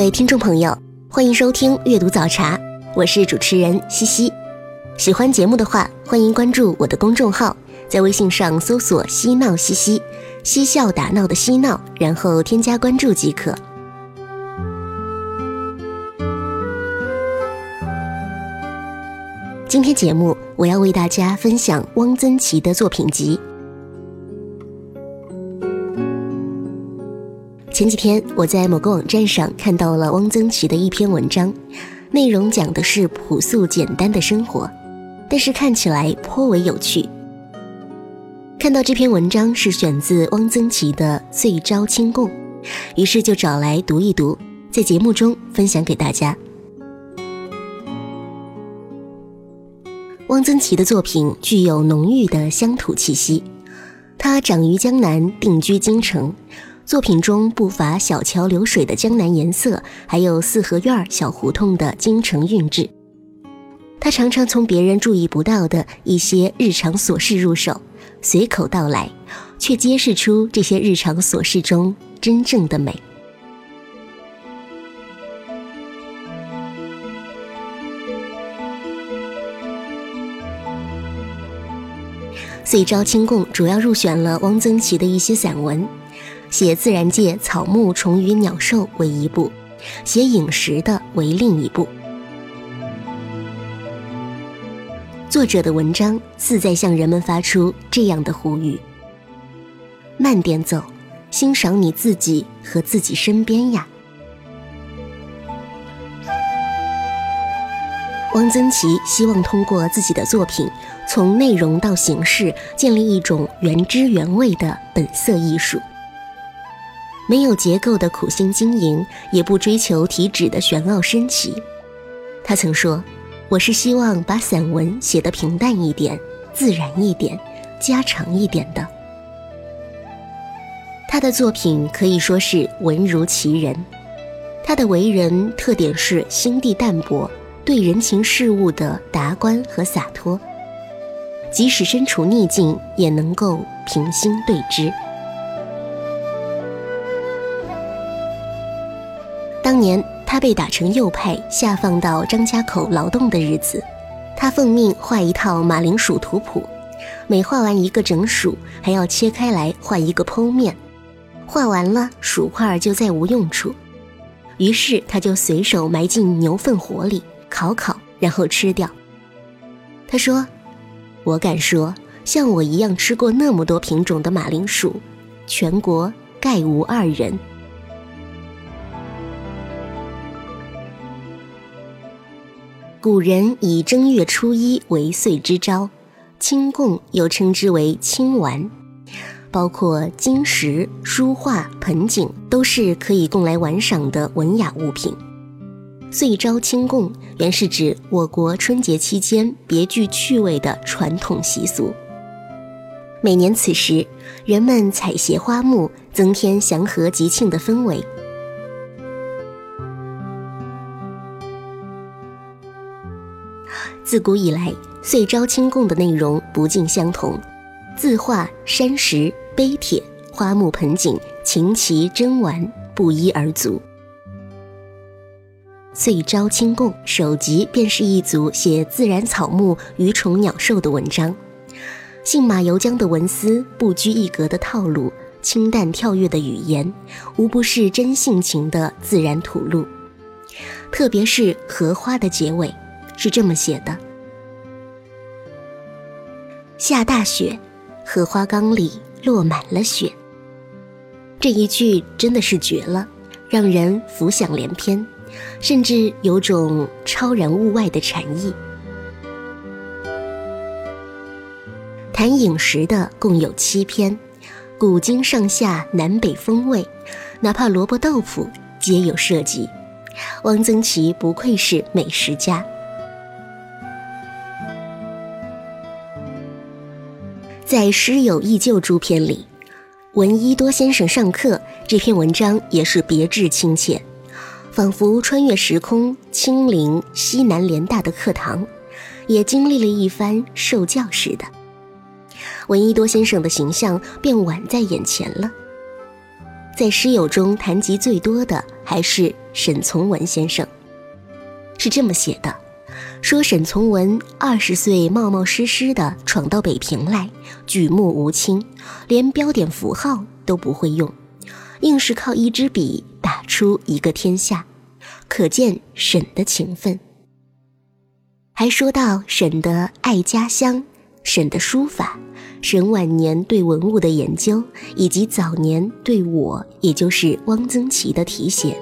各位听众朋友，欢迎收听阅读早茶，我是主持人西西。喜欢节目的话，欢迎关注我的公众号，在微信上搜索“嬉闹西西”，嬉笑打闹的嬉闹，然后添加关注即可。今天节目我要为大家分享汪曾祺的作品集。前几天我在某个网站上看到了汪曾祺的一篇文章，内容讲的是朴素简单的生活，但是看起来颇为有趣。看到这篇文章是选自汪曾祺的《醉朝清供》，于是就找来读一读，在节目中分享给大家。汪曾祺的作品具有浓郁的乡土气息，他长于江南，定居京城。作品中不乏小桥流水的江南颜色，还有四合院小胡同的京城韵致。他常常从别人注意不到的一些日常琐事入手，随口道来，却揭示出这些日常琐事中真正的美。《岁朝清供》主要入选了汪曾祺的一些散文，写自然界草木虫鱼鸟兽为一部，写饮食的为另一部。作者的文章似在向人们发出这样的呼吁：慢点走，欣赏你自己和自己身边呀。汪曾祺希望通过自己的作品，从内容到形式建立一种原汁原味的本色艺术。没有结构的苦心经营，也不追求体旨的玄奥深奇。他曾说：“我是希望把散文写得平淡一点、自然一点、家常一点的。”他的作品可以说是文如其人。他的为人特点是心地淡泊。对人情世物的达观和洒脱，即使身处逆境，也能够平心对之。当年他被打成右派，下放到张家口劳动的日子，他奉命画一套马铃薯图谱，每画完一个整薯，还要切开来画一个剖面，画完了薯块就再无用处，于是他就随手埋进牛粪火里。烤烤，然后吃掉。他说：“我敢说，像我一样吃过那么多品种的马铃薯，全国概无二人。”古人以正月初一为岁之朝，清供又称之为清玩，包括金石、书画、盆景，都是可以供来玩赏的文雅物品。岁朝清供原是指我国春节期间别具趣味的传统习俗。每年此时，人们采撷花木，增添祥和吉庆的氛围。自古以来，岁朝清供的内容不尽相同，字画、山石、碑帖、花木、盆景、琴棋、珍玩不一而足。岁朝清供首集便是一组写自然草木、鱼虫鸟兽的文章，信马由缰的文思，不拘一格的套路，清淡跳跃的语言，无不是真性情的自然吐露。特别是荷花的结尾，是这么写的：下大雪，荷花缸里落满了雪。这一句真的是绝了，让人浮想联翩。甚至有种超然物外的禅意。谈饮食的共有七篇，古今上下南北风味，哪怕萝卜豆腐皆有涉及。汪曾祺不愧是美食家。在《诗友忆旧》诸篇里，闻一多先生上课这篇文章也是别致亲切，仿佛穿越时空，亲临西南联大的课堂，也经历了一番受教似的。闻一多先生的形象便宛在眼前了。在诗友中谈及最多的还是沈从文先生，是这么写的。说沈从文二十岁冒冒失失地闯到北平来，举目无亲，连标点符号都不会用，硬是靠一支笔打出一个天下，可见沈的勤奋。还说到沈的爱家乡，沈的书法，沈晚年对文物的研究，以及早年对我，也就是汪曾祺的题写。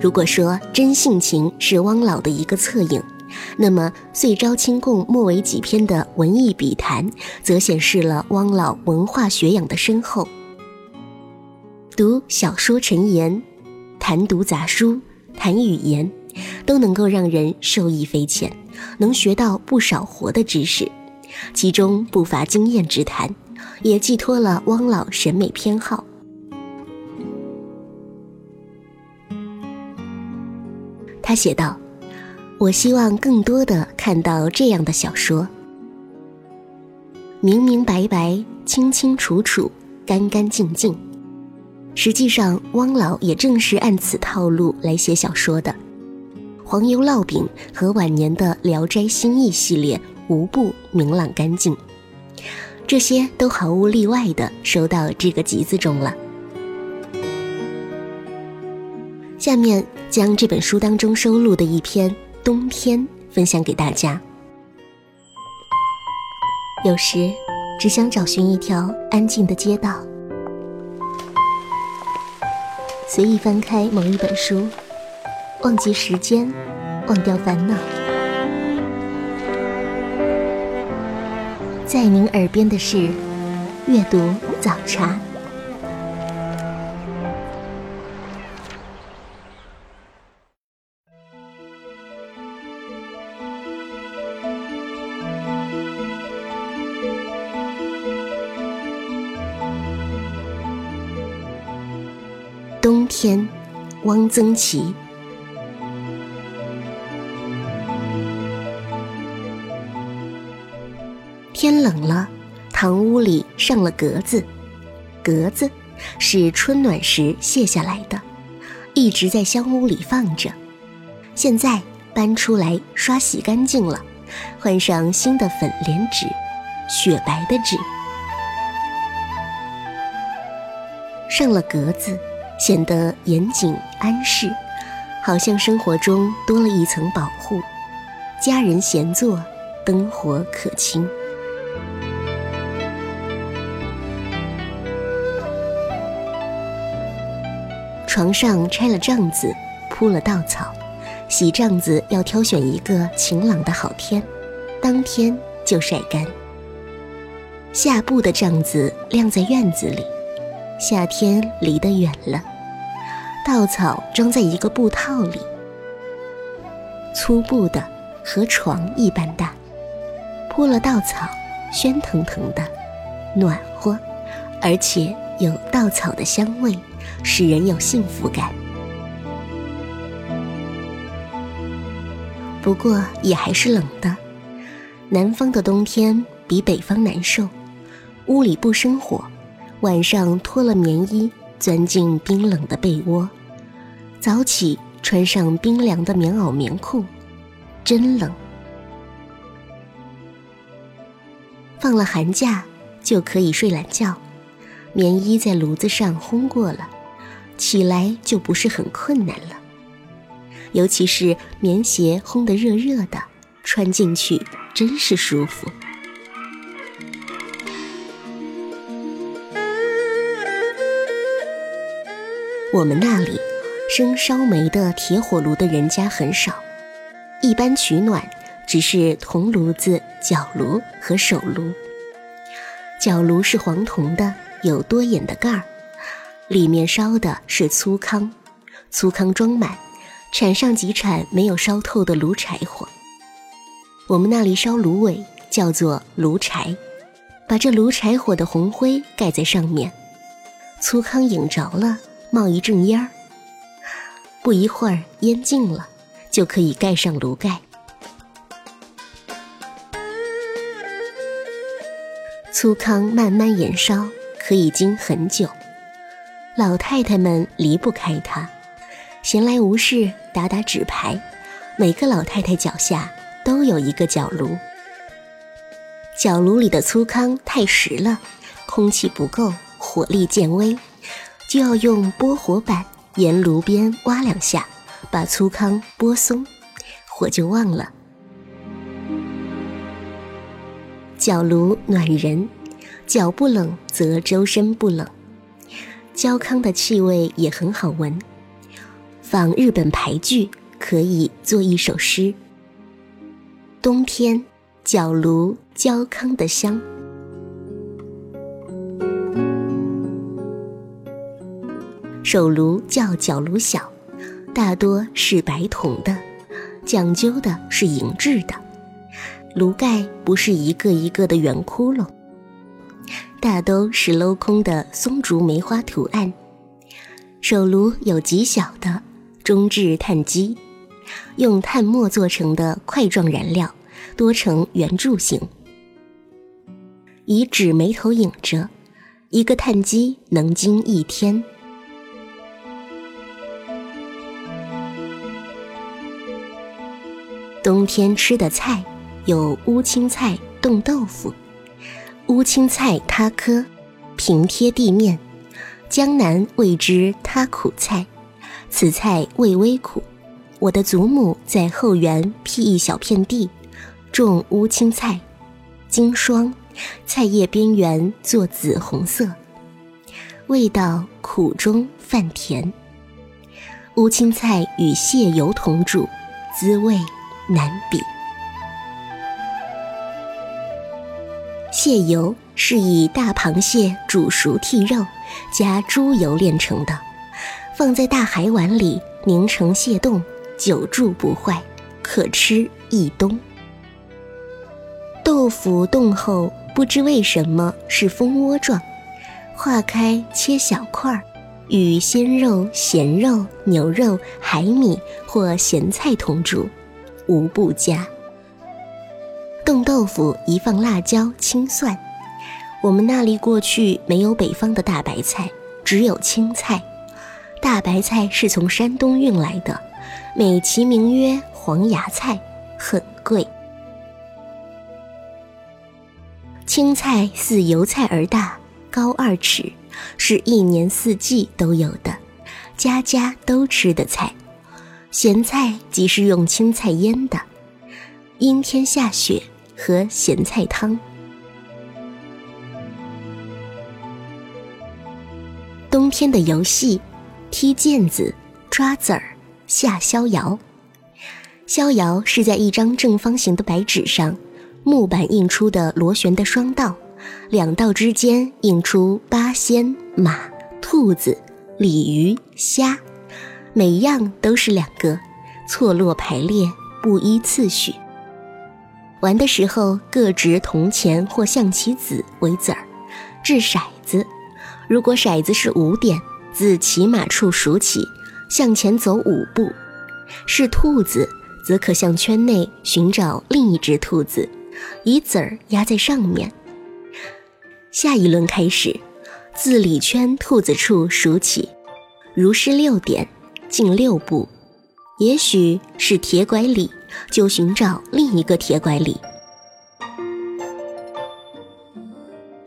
如果说真性情是汪老的一个侧影，那么岁朝清供末尾几篇的文艺笔谈，则显示了汪老文化学养的深厚。读小说陈言，谈读杂书，谈语言，都能够让人受益匪浅，能学到不少活的知识，其中不乏经验之谈，也寄托了汪老审美偏好。他写道：“我希望更多的看到这样的小说，明明白白、清清楚楚、干干净净。实际上，汪老也正是按此套路来写小说的。黄油烙饼和晚年的《聊斋新异》系列，无不明朗干净。这些都毫无例外的收到这个集子中了。下面。”将这本书当中收录的一篇《冬天》分享给大家。有时，只想找寻一条安静的街道，随意翻开某一本书，忘记时间，忘掉烦恼。在您耳边的是阅读早茶。汪曾祺。天冷了，堂屋里上了格子，格子是春暖时卸下来的，一直在香屋里放着，现在搬出来刷洗干净了，换上新的粉莲纸，雪白的纸，上了格子。显得严谨安适，好像生活中多了一层保护。家人闲坐，灯火可亲。床上拆了帐子，铺了稻草。洗帐子要挑选一个晴朗的好天，当天就晒干。下布的帐子晾在院子里，夏天离得远了。稻草装在一个布套里，粗布的，和床一般大。铺了稻草，喧腾腾的，暖和，而且有稻草的香味，使人有幸福感。不过也还是冷的，南方的冬天比北方难受。屋里不生火，晚上脱了棉衣。钻进冰冷的被窝，早起穿上冰凉的棉袄棉裤，真冷。放了寒假就可以睡懒觉，棉衣在炉子上烘过了，起来就不是很困难了。尤其是棉鞋烘得热热的，穿进去真是舒服。我们那里生烧煤的铁火炉的人家很少，一般取暖只是铜炉子、角炉和手炉。角炉是黄铜的，有多眼的盖儿，里面烧的是粗糠，粗糠装满，铲上几铲没有烧透的炉柴火。我们那里烧芦苇叫做炉柴，把这炉柴火的红灰盖在上面，粗糠引着了，冒一阵烟儿。不一会儿烟尽了，就可以盖上炉盖。粗糠慢慢燃烧，可以经很久。老太太们离不开它，闲来无事打打纸牌。每个老太太脚下都有一个角炉。角炉里的粗糠太实了，空气不够，火力渐微，就要用拨火板沿炉边挖两下，把粗糠拨松，火就旺了。脚炉暖人，脚不冷则周身不冷。焦糠的气味也很好闻，仿日本牌剧可以做一首诗：冬天脚炉焦糠的香。手炉叫角炉小，大多是白铜的，讲究的是银制的。炉盖不是一个一个的圆窟窿，大都是镂空的松竹梅花图案。手炉有极小的中置炭基，用炭末做成的块状燃料，多呈圆柱形，以纸眉头引着，一个炭基能经一天。冬天吃的菜。有乌青菜冻豆腐，乌青菜塌科，平贴地面，江南谓之塌苦菜。此菜味微苦。我的祖母在后园辟一小片地，种乌青菜，经霜，菜叶边缘作紫红色，味道苦中泛甜。乌青菜与蟹油同煮，滋味难比。蟹油是以大螃蟹煮熟剔肉，加猪油炼成的，放在大海碗里凝成蟹冻，久贮不坏，可吃一冬。豆腐冻后不知为什么是蜂窝状，化开切小块儿，与鲜肉、咸肉、牛肉、海米或咸菜同煮，无不佳。冻豆腐宜放辣椒、青蒜。我们那里过去没有北方的大白菜，只有青菜。大白菜是从山东运来的，美其名曰黄芽菜，很贵。青菜似油菜而大，高二尺，是一年四季都有的，家家都吃的菜。咸菜即是用青菜腌的，阴天下雪。和咸菜汤。冬天的游戏，踢毽子、抓子儿、下逍遥。逍遥是在一张正方形的白纸上，木板印出的螺旋的双道，两道之间印出八仙、马、兔子、鲤鱼、虾，每样都是两个，错落排列，不依次序。玩的时候，各执铜钱或象棋子为子儿，掷骰子。如果骰子是五点，自起马处数起，向前走五步。是兔子，则可向圈内寻找另一只兔子，以子儿压在上面。下一轮开始，自里圈兔子处数起，如是六点，进六步。也许是铁拐李。就寻找另一个铁拐李，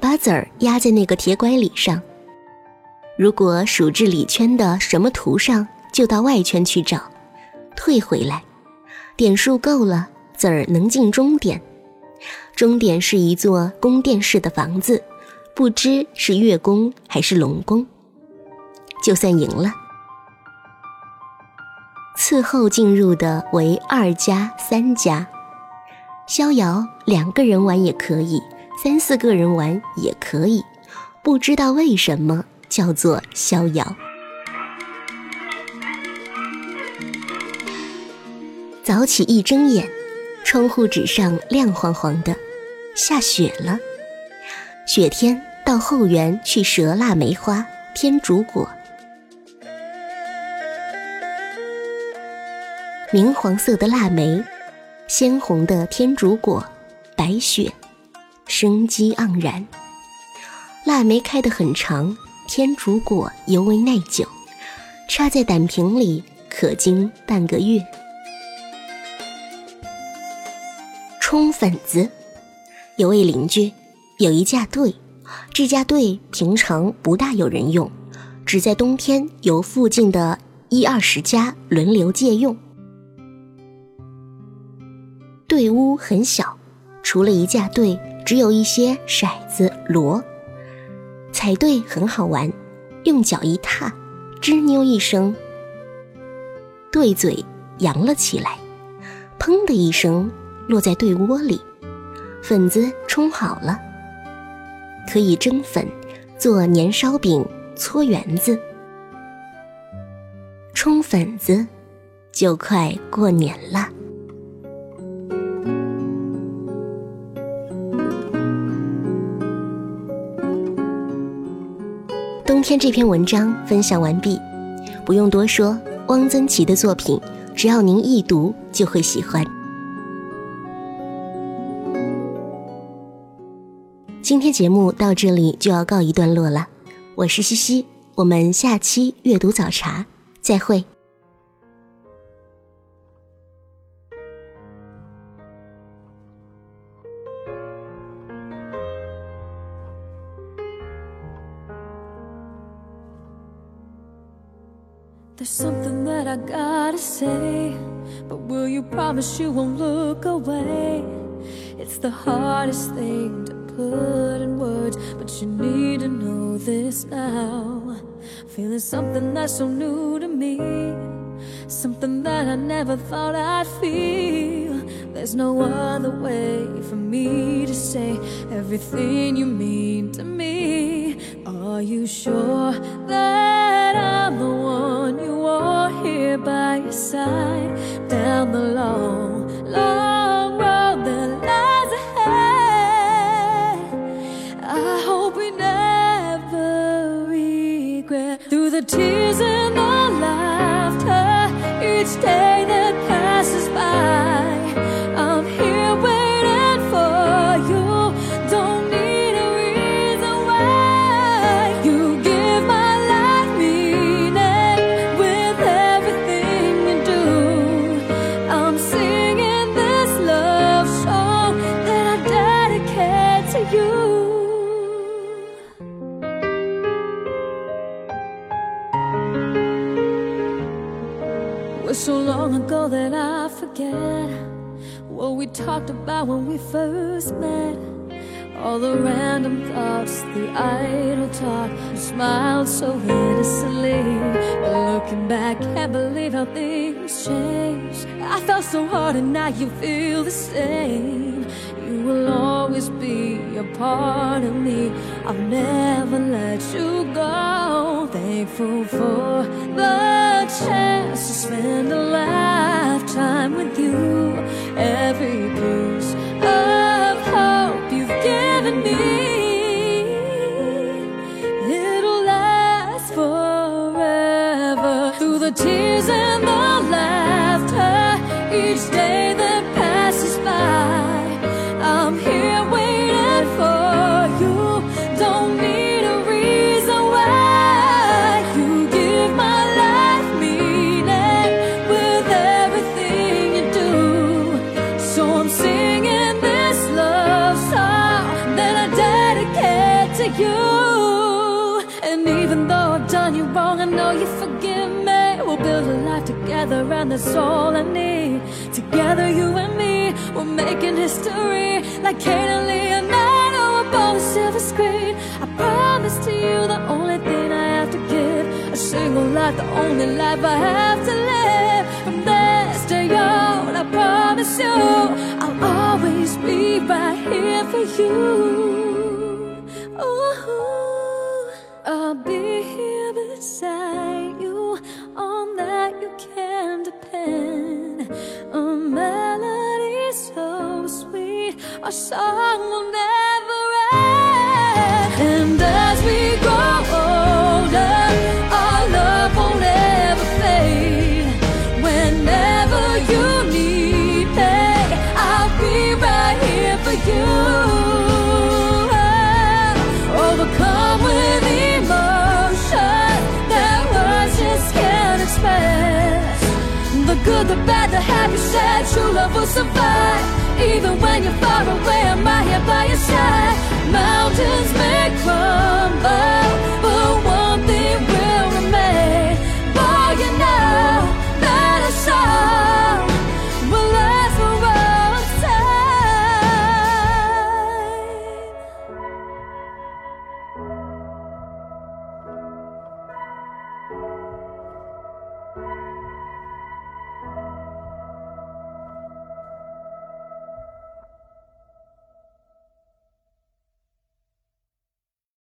把子儿压在那个铁拐李上。如果数至里圈的什么图上，就到外圈去找，退回来，点数够了，子儿能进终点。终点是一座宫殿式的房子，不知是月宫还是龙宫，就算赢了。次后进入的为二家、三家，逍遥两个人玩也可以，三四个人玩也可以，不知道为什么叫做逍遥。早起一睁眼，窗户纸上亮晃晃的，下雪了。雪天到后园去折腊梅花、天竺果。明黄色的腊梅，鲜红的天竺果，白雪，生机盎然。腊梅开得很长，天竺果尤为耐久，插在胆瓶里可经半个月。冲粉子，有位邻居有一架队，这架队平常不大有人用，只在冬天由附近的一二十家轮流借用。队屋很小，除了一架队，只有一些骰子、锣。踩队很好玩，用脚一踏，吱扭一声，队嘴扬了起来，砰的一声落在队窝里，粉子冲好了，可以蒸粉，做粘烧饼、搓圆子。冲粉子，就快过年了。今天这篇文章分享完毕，不用多说，汪曾祺的作品，只要您一读就会喜欢。今天节目到这里就要告一段落了，我是西西，我们下期阅读早茶再会。I gotta say, but will you promise you won't look away? It's the hardest thing to put in words, but you need to know this now. Feeling something that's so new to me, something that I never thought I'd feel. There's no other way for me to say everything you mean to me. Are you sure that I'm the one you want here by your side down the long, long road that lies ahead? I hope we never regret through the tears and the laughter each day about when we first met. All the random thoughts, the idle talk. You smiled so innocently. But looking back, can't believe how things changed. I felt so hard, and now you feel the same. You will always be a part of me. I'll never let you go. Thankful for the chance to spend a lifetime with you. Every piece reason and that's all I need. Together, you and me, we're making history like Kate and Leonardo above a silver screen. I promise to you the only thing I have to give a single life, the only life I have to live. From this day on, I promise you, I'll always be right here for you. A song will never end. And as we good, the bad, the happy, sad, true love will survive. Even when you're far away, I'm right here by your side. Mountains may crumble.